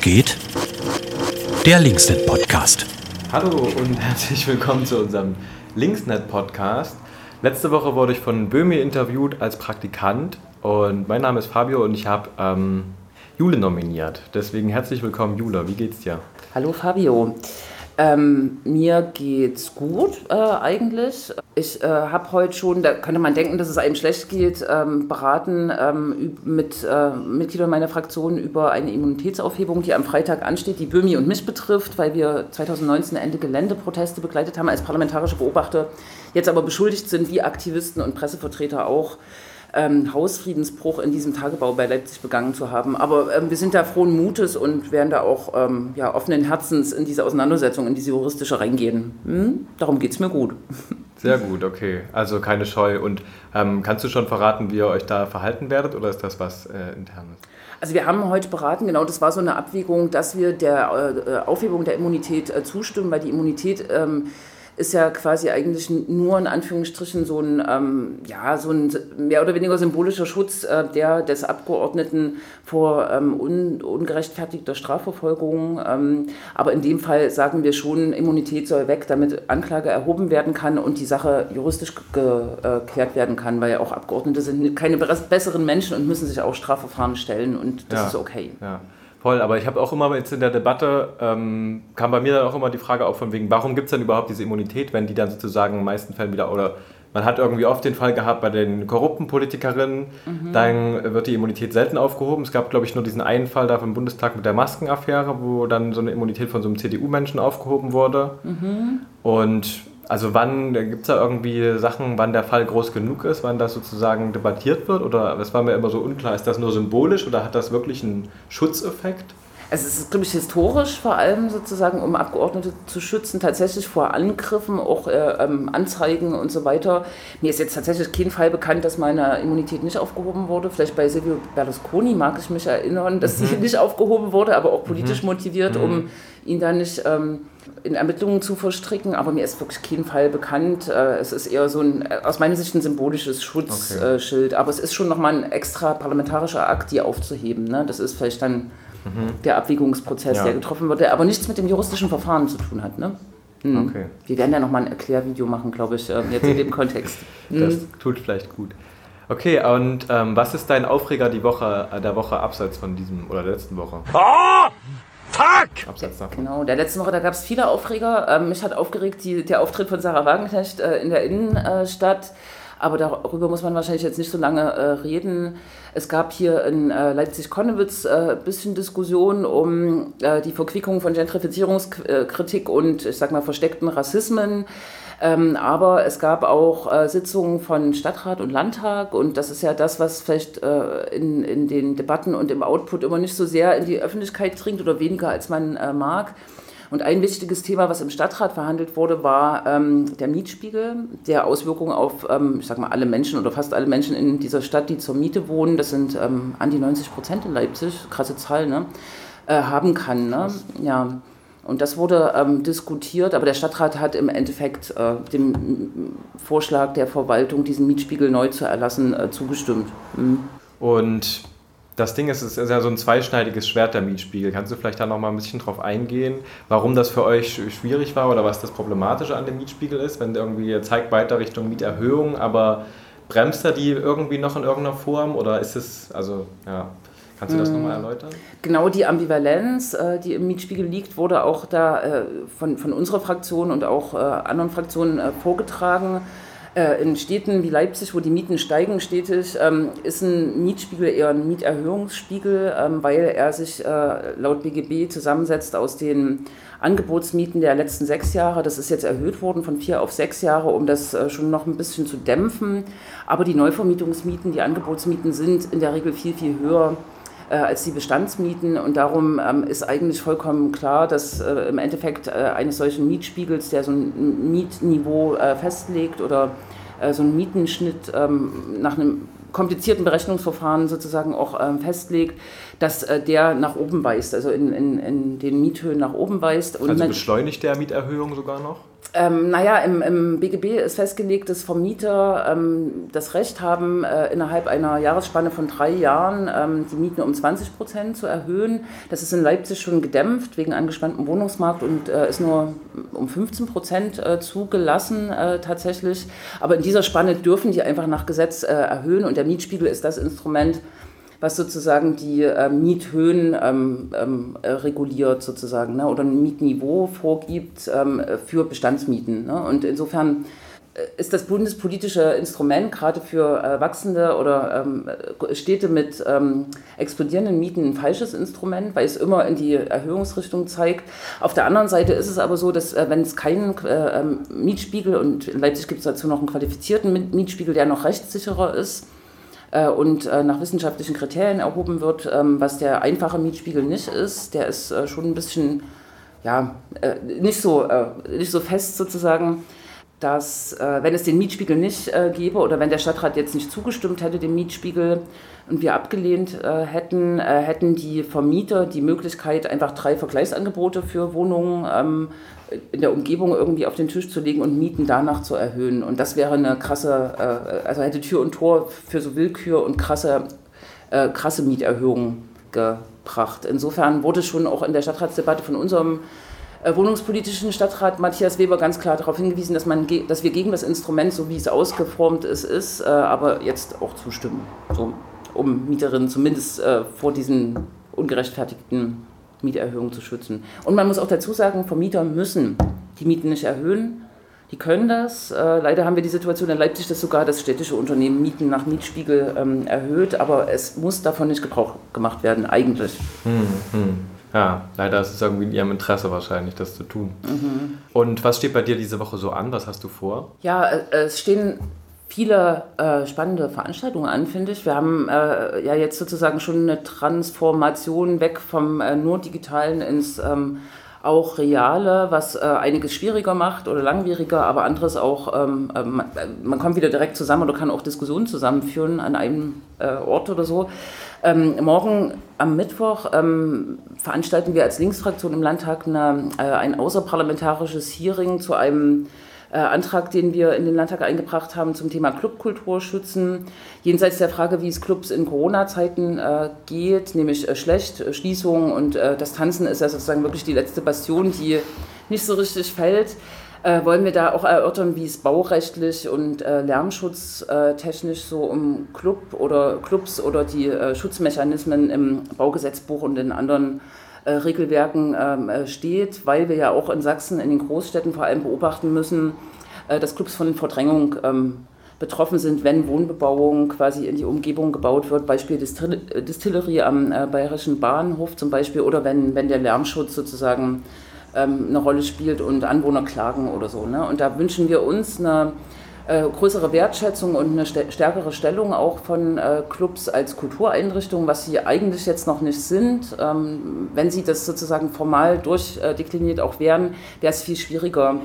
Geht? Der Linksnet Podcast. Hallo und herzlich willkommen zu unserem Linksnet Podcast. Letzte Woche wurde ich von Böhmi interviewt als Praktikant und mein Name ist Fabio und ich habe ähm, Jule nominiert. Deswegen herzlich willkommen, Jule. Wie geht's dir? Hallo Fabio. Ähm, mir geht's gut äh, eigentlich. Ich äh, habe heute schon, da könnte man denken, dass es einem schlecht geht, ähm, beraten ähm, mit äh, Mitgliedern meiner Fraktion über eine Immunitätsaufhebung, die am Freitag ansteht, die Böhmi und mich betrifft, weil wir 2019 Ende Geländeproteste begleitet haben als parlamentarische Beobachter, jetzt aber beschuldigt sind, wie Aktivisten und Pressevertreter auch, ähm, Hausfriedensbruch in diesem Tagebau bei Leipzig begangen zu haben. Aber ähm, wir sind da frohen Mutes und werden da auch ähm, ja, offenen Herzens in diese Auseinandersetzung, in diese juristische reingehen. Hm? Darum geht es mir gut. Sehr gut, okay. Also keine Scheu. Und ähm, kannst du schon verraten, wie ihr euch da verhalten werdet oder ist das was äh, internes? Also wir haben heute beraten, genau das war so eine Abwägung, dass wir der äh, Aufhebung der Immunität äh, zustimmen, weil die Immunität ähm, ist ja quasi eigentlich nur in Anführungsstrichen so ein, ähm, ja, so ein mehr oder weniger symbolischer Schutz äh, der des Abgeordneten vor ähm, un, ungerechtfertigter Strafverfolgung. Ähm, aber in dem Fall sagen wir schon, Immunität soll weg, damit Anklage erhoben werden kann und die Sache juristisch geklärt werden kann, weil auch Abgeordnete sind keine besseren Menschen und müssen sich auch Strafverfahren stellen und das ja, ist okay. Ja. Voll, aber ich habe auch immer jetzt in der Debatte, ähm, kam bei mir dann auch immer die Frage auf von wegen, warum gibt es denn überhaupt diese Immunität, wenn die dann sozusagen in den meisten Fällen wieder, oder man hat irgendwie oft den Fall gehabt bei den korrupten Politikerinnen, mhm. dann wird die Immunität selten aufgehoben. Es gab, glaube ich, nur diesen einen Fall da vom Bundestag mit der Maskenaffäre, wo dann so eine Immunität von so einem CDU-Menschen aufgehoben wurde. Mhm. Und also wann gibt es da irgendwie Sachen, wann der Fall groß genug ist, wann das sozusagen debattiert wird? Oder das war mir immer so unklar, ist das nur symbolisch oder hat das wirklich einen Schutzeffekt? Es ist, glaube ich, historisch vor allem sozusagen, um Abgeordnete zu schützen, tatsächlich vor Angriffen, auch äh, ähm, Anzeigen und so weiter. Mir ist jetzt tatsächlich kein Fall bekannt, dass meine Immunität nicht aufgehoben wurde. Vielleicht bei Silvio Berlusconi mag ich mich erinnern, dass mhm. sie nicht aufgehoben wurde, aber auch politisch mhm. motiviert, um mhm. Ihn da nicht ähm, in Ermittlungen zu verstricken. Aber mir ist wirklich kein Fall bekannt. Äh, es ist eher so ein, äh, aus meiner Sicht ein symbolisches Schutzschild. Okay. aber es ist schon nochmal ein extra parlamentarischer Akt, die aufzuheben. Ne? Das ist vielleicht dann mhm. der Abwägungsprozess, ja. der getroffen wird, der aber nichts mit dem juristischen Verfahren zu tun hat. Ne? Mhm. Okay. Wir werden ja nochmal ein Erklärvideo machen, glaube ich, ähm, jetzt in dem Kontext. Das mhm. tut vielleicht gut. Okay, und ähm, was ist dein Aufreger die Woche, äh, der Woche abseits von diesem oder der letzten Woche? Oh! Fuck! Abseits davon. Genau, der letzten Woche, da gab es viele Aufreger. Ähm, mich hat aufgeregt die, der Auftritt von Sarah Wagenknecht äh, in der Innenstadt. Aber darüber muss man wahrscheinlich jetzt nicht so lange äh, reden. Es gab hier in äh, Leipzig-Konnewitz ein äh, bisschen Diskussion um äh, die Verquickung von Gentrifizierungskritik und, ich sag mal, versteckten Rassismen. Ähm, aber es gab auch äh, Sitzungen von Stadtrat und Landtag und das ist ja das, was vielleicht äh, in, in den Debatten und im Output immer nicht so sehr in die Öffentlichkeit dringt oder weniger als man äh, mag. Und ein wichtiges Thema, was im Stadtrat verhandelt wurde, war ähm, der Mietspiegel, der Auswirkungen auf, ähm, ich sag mal, alle Menschen oder fast alle Menschen in dieser Stadt, die zur Miete wohnen, das sind ähm, an die 90 Prozent in Leipzig, krasse Zahl, ne, äh, haben kann. Ne? Ja. Und das wurde ähm, diskutiert, aber der Stadtrat hat im Endeffekt äh, dem Vorschlag der Verwaltung, diesen Mietspiegel neu zu erlassen, äh, zugestimmt. Mhm. Und das Ding ist, es ist ja so ein zweischneidiges Schwert, der Mietspiegel. Kannst du vielleicht da noch mal ein bisschen drauf eingehen, warum das für euch schwierig war oder was das Problematische an dem Mietspiegel ist, wenn irgendwie zeigt weiter Richtung Mieterhöhung, aber bremst er die irgendwie noch in irgendeiner Form oder ist es, also ja, kannst du das nochmal hm. erläutern? Genau die Ambivalenz, äh, die im Mietspiegel liegt, wurde auch da äh, von, von unserer Fraktion und auch äh, anderen Fraktionen vorgetragen in Städten wie Leipzig, wo die Mieten steigen stetig, ähm, ist ein Mietspiegel eher ein Mieterhöhungsspiegel, ähm, weil er sich laut BGB zusammensetzt aus den Angebotsmieten der letzten sechs Jahre. Das ist jetzt erhöht worden von vier auf sechs Jahre, um das schon noch ein bisschen zu dämpfen. Aber die Neuvermietungsmieten, die Angebotsmieten sind in der Regel viel, viel höher als die Bestandsmieten. Und darum ähm, ist eigentlich vollkommen klar, dass äh, im Endeffekt äh, eines solchen Mietspiegels, der so ein Mietniveau äh, festlegt oder äh, so einen Mietenschnitt ähm, nach einem komplizierten Berechnungsverfahren sozusagen auch ähm, festlegt, dass äh, der nach oben weist, also in, in, in den Miethöhen nach oben weist. Und also beschleunigt der Mieterhöhung sogar noch? Ähm, naja, im, im BGB ist festgelegt, dass Vermieter ähm, das Recht haben, äh, innerhalb einer Jahresspanne von drei Jahren ähm, die Mieten um 20 Prozent zu erhöhen. Das ist in Leipzig schon gedämpft wegen angespanntem Wohnungsmarkt und äh, ist nur um 15 Prozent äh, zugelassen äh, tatsächlich. Aber in dieser Spanne dürfen die einfach nach Gesetz äh, erhöhen und der Mietspiegel ist das Instrument, was sozusagen die äh, Miethöhen ähm, ähm, äh, reguliert sozusagen ne, oder ein Mietniveau vorgibt ähm, für Bestandsmieten. Ne? Und insofern äh, ist das bundespolitische Instrument gerade für äh, wachsende oder ähm, Städte mit ähm, explodierenden Mieten ein falsches Instrument, weil es immer in die Erhöhungsrichtung zeigt. Auf der anderen Seite ist es aber so, dass äh, wenn es keinen äh, ähm, Mietspiegel und in Leipzig gibt es dazu noch einen qualifizierten Mietspiegel, der noch rechtssicherer ist, äh, und äh, nach wissenschaftlichen Kriterien erhoben wird, ähm, was der einfache Mietspiegel nicht ist. Der ist äh, schon ein bisschen ja, nicht, so, nicht so fest sozusagen dass äh, wenn es den Mietspiegel nicht äh, gäbe oder wenn der Stadtrat jetzt nicht zugestimmt hätte dem Mietspiegel und wir abgelehnt äh, hätten, hätten die Vermieter die Möglichkeit, einfach drei Vergleichsangebote für Wohnungen ähm, in der Umgebung irgendwie auf den Tisch zu legen und Mieten danach zu erhöhen. Und das wäre eine krasse, äh, also hätte Tür und Tor für so Willkür und krasse, äh, krasse Mieterhöhungen gebracht. Insofern wurde schon auch in der Stadtratsdebatte von unserem äh, wohnungspolitischen Stadtrat Matthias Weber ganz klar darauf hingewiesen, dass, man, dass wir gegen das Instrument, so wie es ausgeformt ist, ist aber jetzt auch zustimmen, so, um Mieterinnen zumindest vor diesen ungerechtfertigten Mieterhöhungen zu schützen. Und man muss auch dazu sagen, Vermieter müssen die Mieten nicht erhöhen. Die können das. Äh, leider haben wir die Situation in Leipzig, dass sogar das städtische Unternehmen Mieten nach Mietspiegel ähm, erhöht, aber es muss davon nicht Gebrauch gemacht werden, eigentlich. Hm, hm. Ja, leider ist es irgendwie in Ihrem Interesse wahrscheinlich, das zu tun. Mhm. Und was steht bei dir diese Woche so an? Was hast du vor? Ja, äh, es stehen viele äh, spannende Veranstaltungen an, finde ich. Wir haben äh, ja jetzt sozusagen schon eine Transformation weg vom äh, nur digitalen ins ähm, auch reale, was äh, einiges schwieriger macht oder langwieriger, aber anderes auch, ähm, äh, man, man, kommt wieder direkt zusammen oder kann auch Diskussionen zusammenführen an einem äh, Ort oder so. Ähm, morgen am Mittwoch ähm, veranstalten wir als Linksfraktion im Landtag eine, ein außerparlamentarisches Hearing zu einem äh, Antrag, den wir in den Landtag eingebracht haben zum Thema Clubkultur schützen. Jenseits der Frage, wie es Clubs in Corona-Zeiten äh, geht, nämlich äh, schlecht, äh, Schließungen und äh, das Tanzen ist ja sozusagen wirklich die letzte Bastion, die nicht so richtig fällt. Äh, wollen wir da auch erörtern, wie es baurechtlich und lärmschutztechnisch so um Club oder Clubs oder die Schutzmechanismen im Baugesetzbuch und in anderen äh, Regelwerken ähm, äh, steht, weil wir ja auch in Sachsen in den Großstädten vor allem beobachten müssen, äh, dass Clubs von Verdrängung ähm, betroffen sind, wenn Wohnbebauung quasi in die Umgebung gebaut wird, Beispiel Distillerie am Bayerischen Bahnhof zum Beispiel, oder wenn, wenn der Lärmschutz sozusagen ähm, eine Rolle spielt und Anwohner klagen oder so. Ne? Und da wünschen wir uns eine äh, größere Wertschätzung und eine stärkere Stellung auch von äh, Clubs als Kultureinrichtungen, was sie eigentlich jetzt noch nicht sind. Ähm, wenn sie das sozusagen formal durchdekliniert auch wären, wäre es viel schwieriger,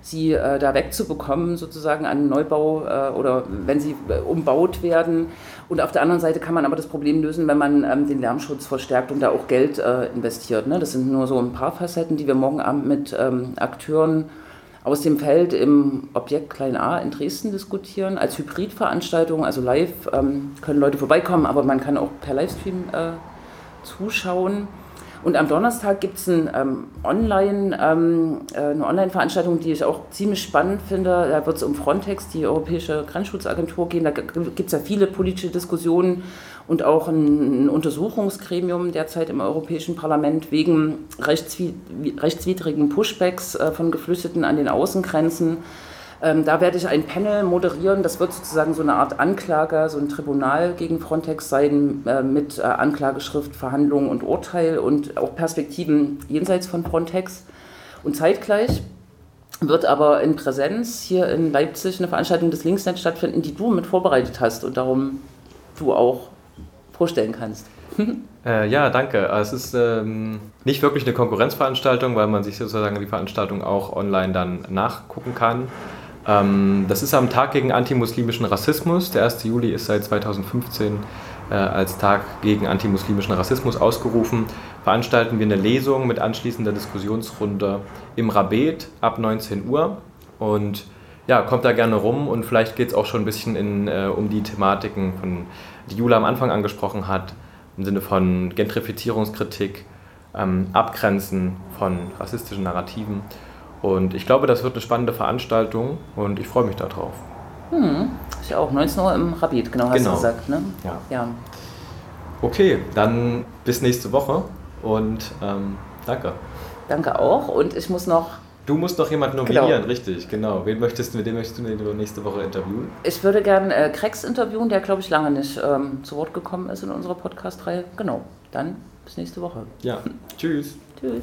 sie äh, da wegzubekommen, sozusagen an Neubau äh, oder wenn sie äh, umbaut werden. Und auf der anderen Seite kann man aber das Problem lösen, wenn man ähm, den Lärmschutz verstärkt und da auch Geld äh, investiert. Ne? Das sind nur so ein paar Facetten, die wir morgen Abend mit ähm, Akteuren aus dem Feld im Objekt Klein A in Dresden diskutieren, als Hybridveranstaltung, also live ähm, können Leute vorbeikommen, aber man kann auch per Livestream äh, zuschauen. Und am Donnerstag gibt es ein, ähm, Online, ähm, äh, eine Online-Veranstaltung, die ich auch ziemlich spannend finde. Da wird es um Frontex, die Europäische Grenzschutzagentur, gehen. Da gibt es ja viele politische Diskussionen und auch ein, Untersuchungsgremium derzeit im Europäischen Parlament wegen rechtswid rechtswidrigen Pushbacks äh, von Geflüchteten an den Außengrenzen. Ähm, da werde ich ein Panel moderieren. Das wird sozusagen so eine Art Anklage, so ein Tribunal gegen Frontex sein äh, mit äh, Anklageschrift, Verhandlungen und Urteil und auch Perspektiven jenseits von Frontex. Und zeitgleich wird aber in Präsenz hier in Leipzig eine Veranstaltung des Linksnet stattfinden, die du mit vorbereitet hast und darum du auch vorstellen kannst. Äh, ja, danke. Es ist ähm, nicht wirklich eine Konkurrenzveranstaltung, weil man sich sozusagen die Veranstaltung auch online dann nachgucken kann. Ähm, das ist am Tag gegen antimuslimischen Rassismus. Der 1. Juli ist seit 2015 äh, als Tag gegen antimuslimischen Rassismus ausgerufen. Veranstalten wir eine Lesung mit anschließender Diskussionsrunde im Rabet ab 19 Uhr. Und ja, kommt da gerne rum und vielleicht geht es auch schon ein bisschen in, äh, um die Thematiken, von, die Jula am Anfang angesprochen hat, im Sinne von Gentrifizierungskritik, ähm, Abgrenzen von rassistischen Narrativen. Und ich glaube, das wird eine spannende Veranstaltung und ich freue mich darauf. Hm, ich auch. 19 Uhr im Rabid, genau, hast genau. du gesagt. Ne? Ja. ja. Okay, dann bis nächste Woche und ähm, danke. Danke auch und ich muss noch Du musst noch jemanden nominieren, genau. richtig, genau. Wen möchtest du, mit dem möchtest du nächste Woche interviewen? Ich würde gerne äh, Krex interviewen, der, glaube ich, lange nicht ähm, zu Wort gekommen ist in unserer Podcast-Reihe. Genau, dann bis nächste Woche. Ja, tschüss. Tschüss.